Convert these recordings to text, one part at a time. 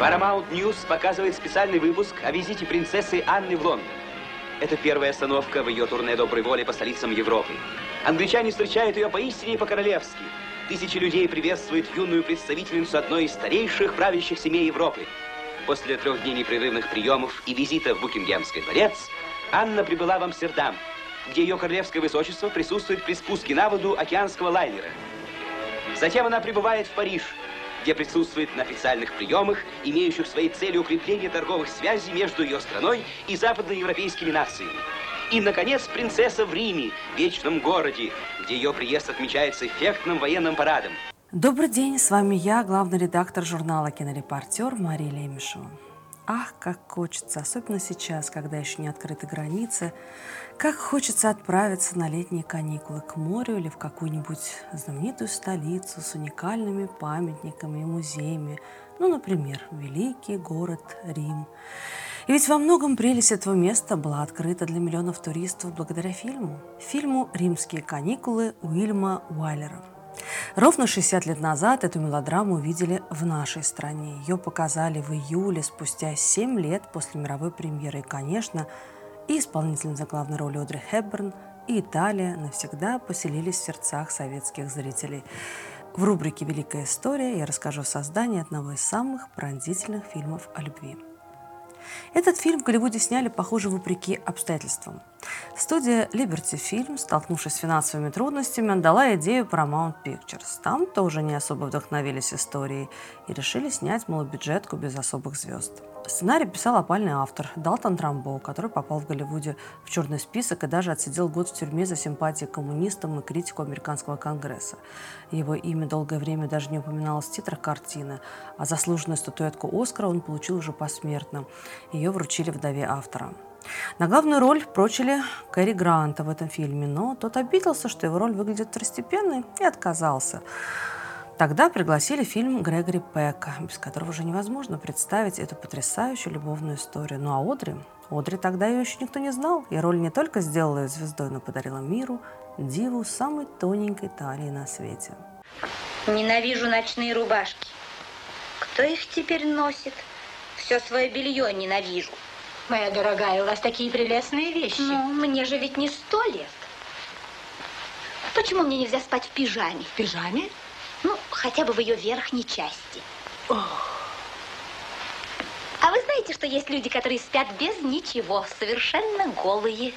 Paramount News показывает специальный выпуск о визите принцессы Анны в Лондон. Это первая остановка в ее турне доброй воли по столицам Европы. Англичане встречают ее поистине по-королевски. Тысячи людей приветствуют юную представительницу одной из старейших правящих семей Европы. После трех дней непрерывных приемов и визита в Букингемский дворец, Анна прибыла в Амстердам, где ее королевское высочество присутствует при спуске на воду океанского лайнера. Затем она прибывает в Париж, где присутствует на официальных приемах, имеющих своей целью укрепление торговых связей между ее страной и западноевропейскими нациями. И, наконец, принцесса в Риме, вечном городе, где ее приезд отмечается эффектным военным парадом. Добрый день, с вами я, главный редактор журнала «Кинорепортер» Мария Лемешева. Ах, как хочется, особенно сейчас, когда еще не открыты границы, как хочется отправиться на летние каникулы к морю или в какую-нибудь знаменитую столицу с уникальными памятниками и музеями, ну, например, великий город Рим. И ведь во многом прелесть этого места была открыта для миллионов туристов благодаря фильму. Фильму «Римские каникулы» Уильма Уайлера – Ровно 60 лет назад эту мелодраму увидели в нашей стране. Ее показали в июле, спустя 7 лет после мировой премьеры. И, конечно, и исполнительница главной роли Одри Хепберн, и Италия навсегда поселились в сердцах советских зрителей. В рубрике «Великая история» я расскажу о создании одного из самых пронзительных фильмов о любви. Этот фильм в Голливуде сняли, похоже, вопреки обстоятельствам. Студия Liberty Film, столкнувшись с финансовыми трудностями, отдала идею Paramount Pictures. Там тоже не особо вдохновились историей и решили снять малобюджетку без особых звезд. Сценарий писал опальный автор Далтон Трамбо, который попал в Голливуде в черный список и даже отсидел год в тюрьме за симпатии к коммунистам и критику американского конгресса. Его имя долгое время даже не упоминалось в титрах картины, а заслуженную статуэтку Оскара он получил уже посмертно. Ее вручили вдове автора. На главную роль прочили Кэрри Гранта в этом фильме, но тот обиделся, что его роль выглядит второстепенной, и отказался. Тогда пригласили фильм Грегори Пека, без которого уже невозможно представить эту потрясающую любовную историю. Ну а Одри? Одри тогда ее еще никто не знал, и роль не только сделала ее звездой, но подарила миру диву самой тоненькой талии на свете. Ненавижу ночные рубашки. Кто их теперь носит? Все свое белье ненавижу. Моя дорогая, у вас такие прелестные вещи. Ну, мне же ведь не сто лет. Почему мне нельзя спать в пижаме? В пижаме? Ну, хотя бы в ее верхней части. Ох. А вы знаете, что есть люди, которые спят без ничего, совершенно голые?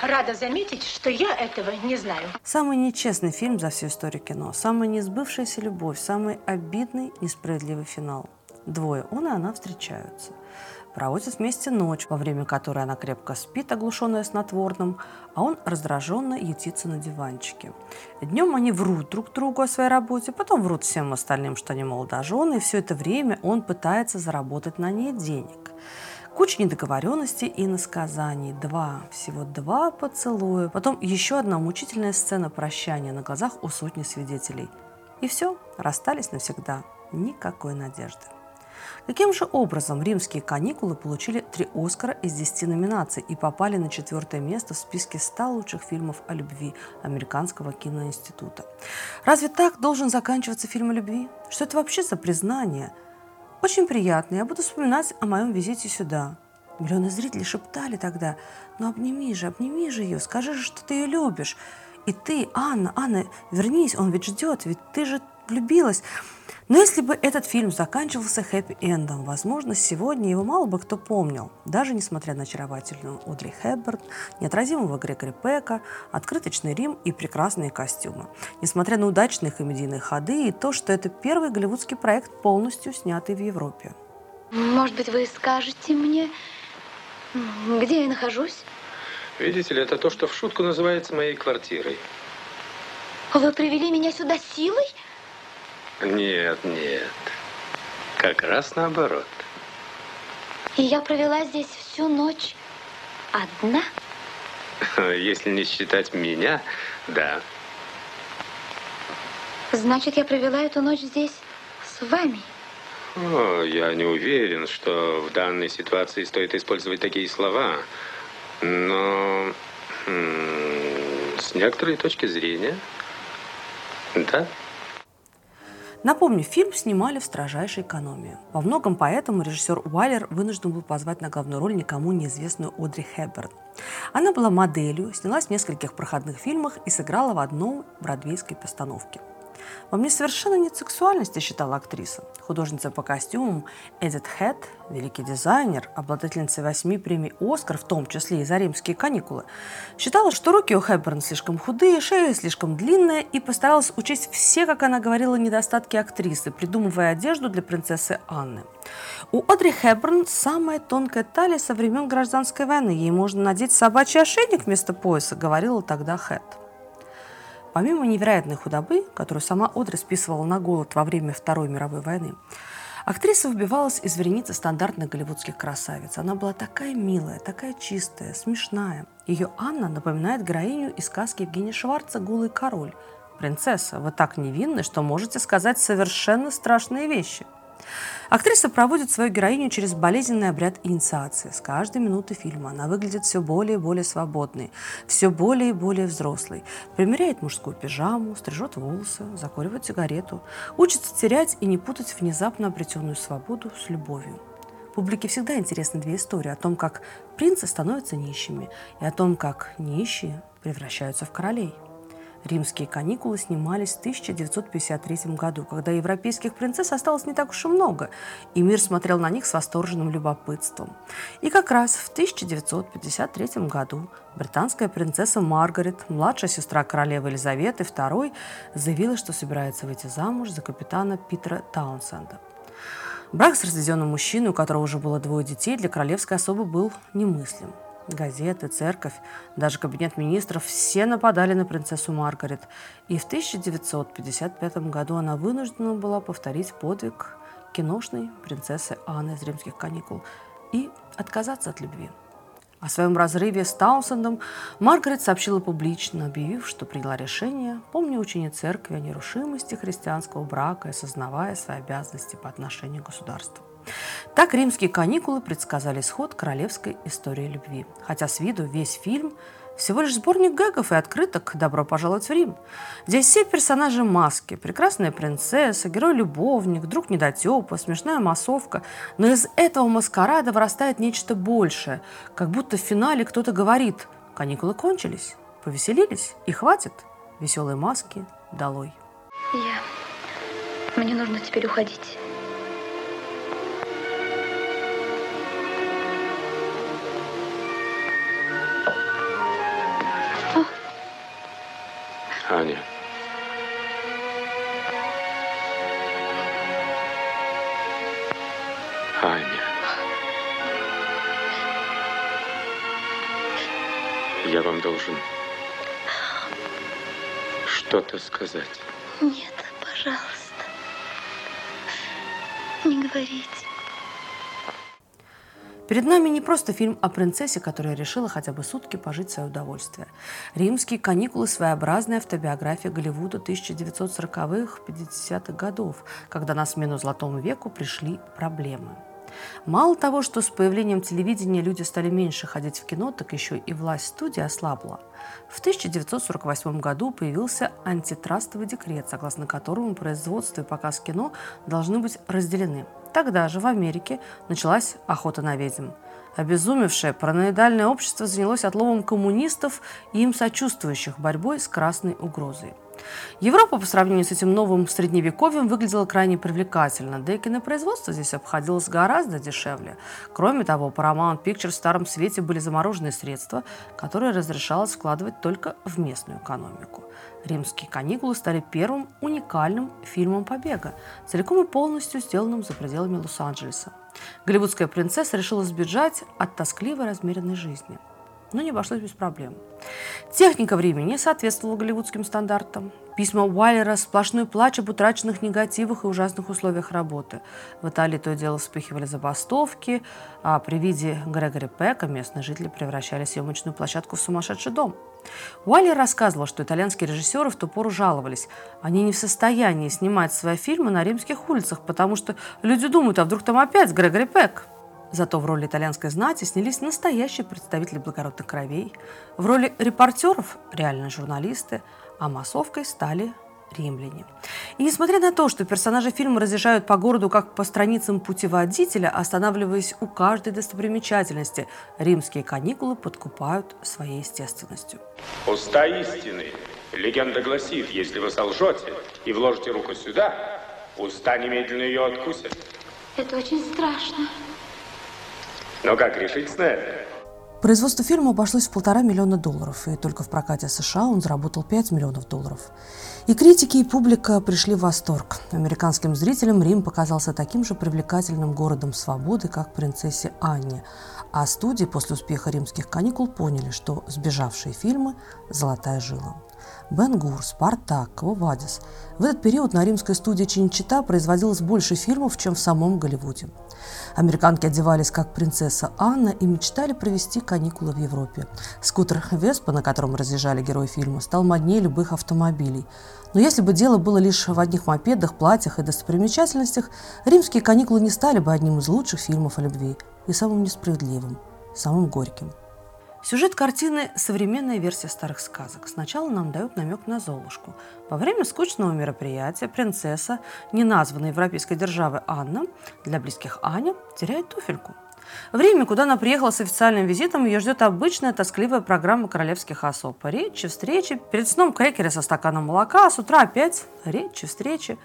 Рада заметить, что я этого не знаю. Самый нечестный фильм за всю историю кино, самая несбывшаяся любовь, самый обидный, несправедливый финал. Двое, он и она встречаются проводят вместе ночь, во время которой она крепко спит, оглушенная снотворным, а он раздраженно ютится на диванчике. Днем они врут друг другу о своей работе, потом врут всем остальным, что они молодожены, и все это время он пытается заработать на ней денег. Куча недоговоренностей и насказаний. Два, всего два поцелуя. Потом еще одна мучительная сцена прощания на глазах у сотни свидетелей. И все, расстались навсегда. Никакой надежды. Каким же образом римские каникулы получили три Оскара из 10 номинаций и попали на четвертое место в списке 100 лучших фильмов о любви Американского киноинститута? Разве так должен заканчиваться фильм о любви? Что это вообще за признание? Очень приятно. Я буду вспоминать о моем визите сюда. Миллионы зрителей шептали тогда, ну обними же, обними же ее, скажи же, что ты ее любишь. И ты, Анна, Анна, вернись, он ведь ждет, ведь ты же влюбилась. Но если бы этот фильм заканчивался хэппи-эндом, возможно, сегодня его мало бы кто помнил, даже несмотря на очаровательную Одри Хепберн, неотразимого Грегори Пека, открыточный Рим и прекрасные костюмы. Несмотря на удачные комедийные ходы и то, что это первый голливудский проект, полностью снятый в Европе. Может быть, вы скажете мне, где я нахожусь? Видите ли, это то, что в шутку называется моей квартирой. Вы привели меня сюда силой? Нет, нет. Как раз наоборот. И я провела здесь всю ночь одна? Если не считать меня, да. Значит, я провела эту ночь здесь с вами? О, я не уверен, что в данной ситуации стоит использовать такие слова. Но с некоторой точки зрения, да. Напомню, фильм снимали в строжайшей экономии. Во многом поэтому режиссер Уайлер вынужден был позвать на главную роль никому неизвестную Одри Хепберн. Она была моделью, снялась в нескольких проходных фильмах и сыграла в одной бродвейской постановке – во мне совершенно нет сексуальности, считала актриса. Художница по костюмам Эдит Хэт, великий дизайнер, обладательница восьми премий «Оскар», в том числе и за римские каникулы, считала, что руки у Хэбберн слишком худые, шея слишком длинная и постаралась учесть все, как она говорила, недостатки актрисы, придумывая одежду для принцессы Анны. У Одри Хэбберн самая тонкая талия со времен гражданской войны. Ей можно надеть собачий ошейник вместо пояса, говорила тогда Хэт. Помимо невероятной худобы, которую сама Одри списывала на голод во время Второй мировой войны, актриса выбивалась из вереницы стандартных голливудских красавиц. Она была такая милая, такая чистая, смешная. Ее Анна напоминает героиню из сказки Евгения Шварца «Голый король». «Принцесса, вы так невинны, что можете сказать совершенно страшные вещи». Актриса проводит свою героиню через болезненный обряд инициации. С каждой минуты фильма она выглядит все более и более свободной, все более и более взрослой. Примеряет мужскую пижаму, стрижет волосы, закуривает сигарету, учится терять и не путать внезапно обретенную свободу с любовью. Публике всегда интересны две истории о том, как принцы становятся нищими, и о том, как нищие превращаются в королей. Римские каникулы снимались в 1953 году, когда европейских принцесс осталось не так уж и много, и мир смотрел на них с восторженным любопытством. И как раз в 1953 году британская принцесса Маргарет, младшая сестра королевы Елизаветы II, заявила, что собирается выйти замуж за капитана Питера Таунсенда. Брак с разведенным мужчиной, у которого уже было двое детей, для королевской особы был немыслим. Газеты, церковь, даже кабинет министров – все нападали на принцессу Маргарет. И в 1955 году она вынуждена была повторить подвиг киношной принцессы Анны из римских каникул и отказаться от любви. О своем разрыве с Таунсендом Маргарет сообщила публично, объявив, что приняла решение, помня учение церкви о нерушимости христианского брака и осознавая свои обязанности по отношению к государству. Так римские каникулы предсказали исход королевской истории любви. Хотя с виду весь фильм всего лишь сборник гэгов и открыток «Добро пожаловать в Рим». Здесь все персонажи маски. Прекрасная принцесса, герой-любовник, друг недотепа, смешная массовка. Но из этого маскарада вырастает нечто большее. Как будто в финале кто-то говорит «Каникулы кончились, повеселились и хватит. Веселые маски долой». Я... Мне нужно теперь уходить. Аня. Аня. Я вам должен что-то сказать. Нет, пожалуйста. Не говорите. Перед нами не просто фильм о принцессе, которая решила хотя бы сутки пожить в свое удовольствие. «Римские каникулы» – своеобразная автобиография Голливуда 1940-х, 50-х годов, когда на смену Золотому веку пришли проблемы. Мало того, что с появлением телевидения люди стали меньше ходить в кино, так еще и власть студии ослабла. В 1948 году появился антитрастовый декрет, согласно которому производство и показ кино должны быть разделены – Тогда же в Америке началась охота на ведьм. Обезумевшее параноидальное общество занялось отловом коммунистов и им сочувствующих борьбой с красной угрозой. Европа по сравнению с этим новым средневековьем выглядела крайне привлекательно, да и кинопроизводство здесь обходилось гораздо дешевле. Кроме того, Paramount Pictures в Старом Свете были замороженные средства, которые разрешалось вкладывать только в местную экономику. «Римские каникулы» стали первым уникальным фильмом побега, целиком и полностью сделанным за пределами Лос-Анджелеса. Голливудская принцесса решила сбежать от тоскливой размеренной жизни – но не обошлось без проблем. Техника времени не соответствовала голливудским стандартам. Письма Уайлера – сплошной плач об утраченных негативах и ужасных условиях работы. В Италии то и дело вспыхивали забастовки, а при виде Грегори Пека местные жители превращали съемочную площадку в сумасшедший дом. Уайлер рассказывал, что итальянские режиссеры в ту пору жаловались. Они не в состоянии снимать свои фильмы на римских улицах, потому что люди думают, а вдруг там опять Грегори Пек? Зато в роли итальянской знати снялись настоящие представители благородных кровей. В роли репортеров – реальные журналисты, а массовкой стали римляне. И несмотря на то, что персонажи фильма разъезжают по городу как по страницам путеводителя, останавливаясь у каждой достопримечательности, римские каникулы подкупают своей естественностью. Уста истины. Легенда гласит, если вы солжете и вложите руку сюда, уста немедленно ее откусят. Это очень страшно. Но как решить на это? Производство фильма обошлось в полтора миллиона долларов, и только в прокате США он заработал 5 миллионов долларов. И критики, и публика пришли в восторг. Американским зрителям Рим показался таким же привлекательным городом свободы, как принцессе Анне. А студии после успеха римских каникул поняли, что сбежавшие фильмы – золотая жила. Бен-Гур, Спартак, Вадис. В этот период на римской студии Чинчита производилось больше фильмов, чем в самом Голливуде. Американки одевались как принцесса Анна и мечтали провести каникулы в Европе. Скутер Веспа, на котором разъезжали герои фильма, стал моднее любых автомобилей. Но если бы дело было лишь в одних мопедах, платьях и достопримечательностях, римские каникулы не стали бы одним из лучших фильмов о любви и самым несправедливым, самым горьким. Сюжет картины – современная версия старых сказок. Сначала нам дают намек на Золушку. Во время скучного мероприятия принцесса, неназванная европейской державы Анна, для близких Аня, теряет туфельку – в Риме, куда она приехала с официальным визитом, ее ждет обычная тоскливая программа королевских особ. Речи, встречи, перед сном крекеры со стаканом молока, а с утра опять речи, встречи.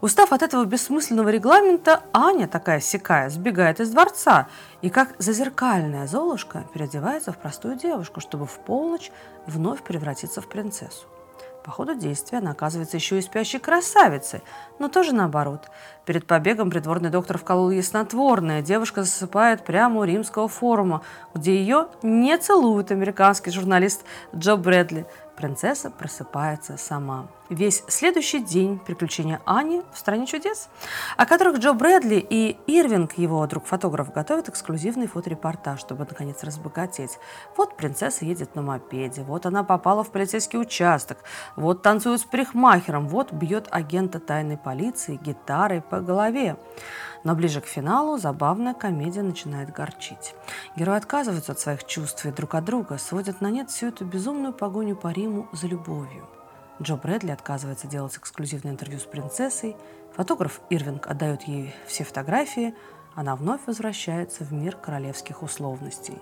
Устав от этого бессмысленного регламента, Аня, такая сякая, сбегает из дворца и, как зазеркальная золушка, переодевается в простую девушку, чтобы в полночь вновь превратиться в принцессу. По ходу действия она оказывается еще и спящей красавицей, но тоже наоборот. Перед побегом придворный доктор вколол ей снотворное. Девушка засыпает прямо у римского форума, где ее не целует американский журналист Джо Брэдли – Принцесса просыпается сама. Весь следующий день приключения Ани в «Стране чудес», о которых Джо Брэдли и Ирвинг, его друг-фотограф, готовят эксклюзивный фоторепортаж, чтобы, наконец, разбогатеть. Вот принцесса едет на мопеде, вот она попала в полицейский участок, вот танцует с парикмахером, вот бьет агента тайной полиции гитарой по голове. Но ближе к финалу забавная комедия начинает горчить. Герои отказываются от своих чувств и друг от друга сводят на нет всю эту безумную погоню по Риму за любовью. Джо Брэдли отказывается делать эксклюзивное интервью с принцессой, фотограф Ирвинг отдает ей все фотографии, она вновь возвращается в мир королевских условностей.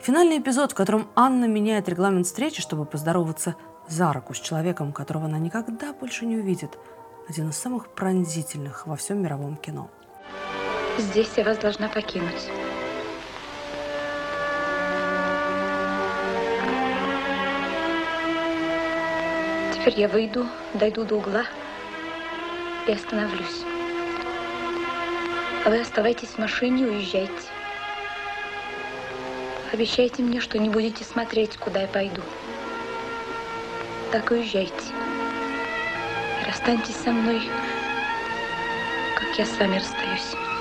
Финальный эпизод, в котором Анна меняет регламент встречи, чтобы поздороваться за руку с человеком, которого она никогда больше не увидит, один из самых пронзительных во всем мировом кино – Здесь я вас должна покинуть. Теперь я выйду, дойду до угла и остановлюсь. А вы оставайтесь в машине и уезжайте. Обещайте мне, что не будете смотреть, куда я пойду. Так уезжайте. И расстаньтесь со мной, как я с вами расстаюсь.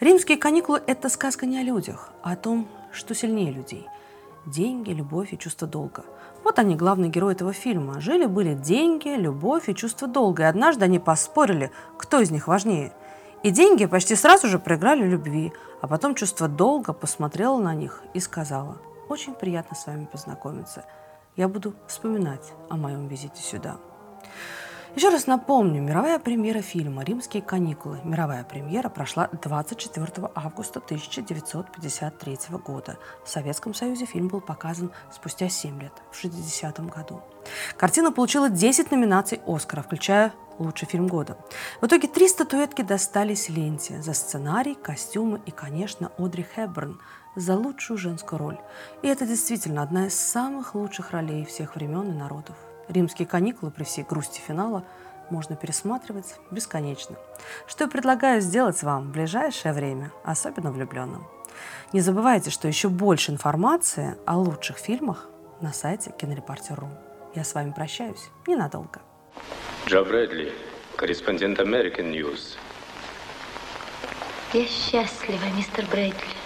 Римские каникулы – это сказка не о людях, а о том, что сильнее людей. Деньги, любовь и чувство долга. Вот они, главные герои этого фильма. Жили-были деньги, любовь и чувство долга. И однажды они поспорили, кто из них важнее. И деньги почти сразу же проиграли любви, а потом чувство долга посмотрело на них и сказала, «Очень приятно с вами познакомиться. Я буду вспоминать о моем визите сюда». Еще раз напомню, мировая премьера фильма «Римские каникулы». Мировая премьера прошла 24 августа 1953 года. В Советском Союзе фильм был показан спустя 7 лет, в 60 году. Картина получила 10 номинаций «Оскара», включая лучший фильм года. В итоге три статуэтки достались ленте за сценарий, костюмы и, конечно, Одри Хепберн за лучшую женскую роль. И это действительно одна из самых лучших ролей всех времен и народов. Римские каникулы при всей грусти финала можно пересматривать бесконечно. Что я предлагаю сделать вам в ближайшее время, особенно влюбленным. Не забывайте, что еще больше информации о лучших фильмах на сайте кинорепортер.ру. Я с вами прощаюсь ненадолго. Джо Брэдли, корреспондент American News. Я счастлива, мистер Брэдли.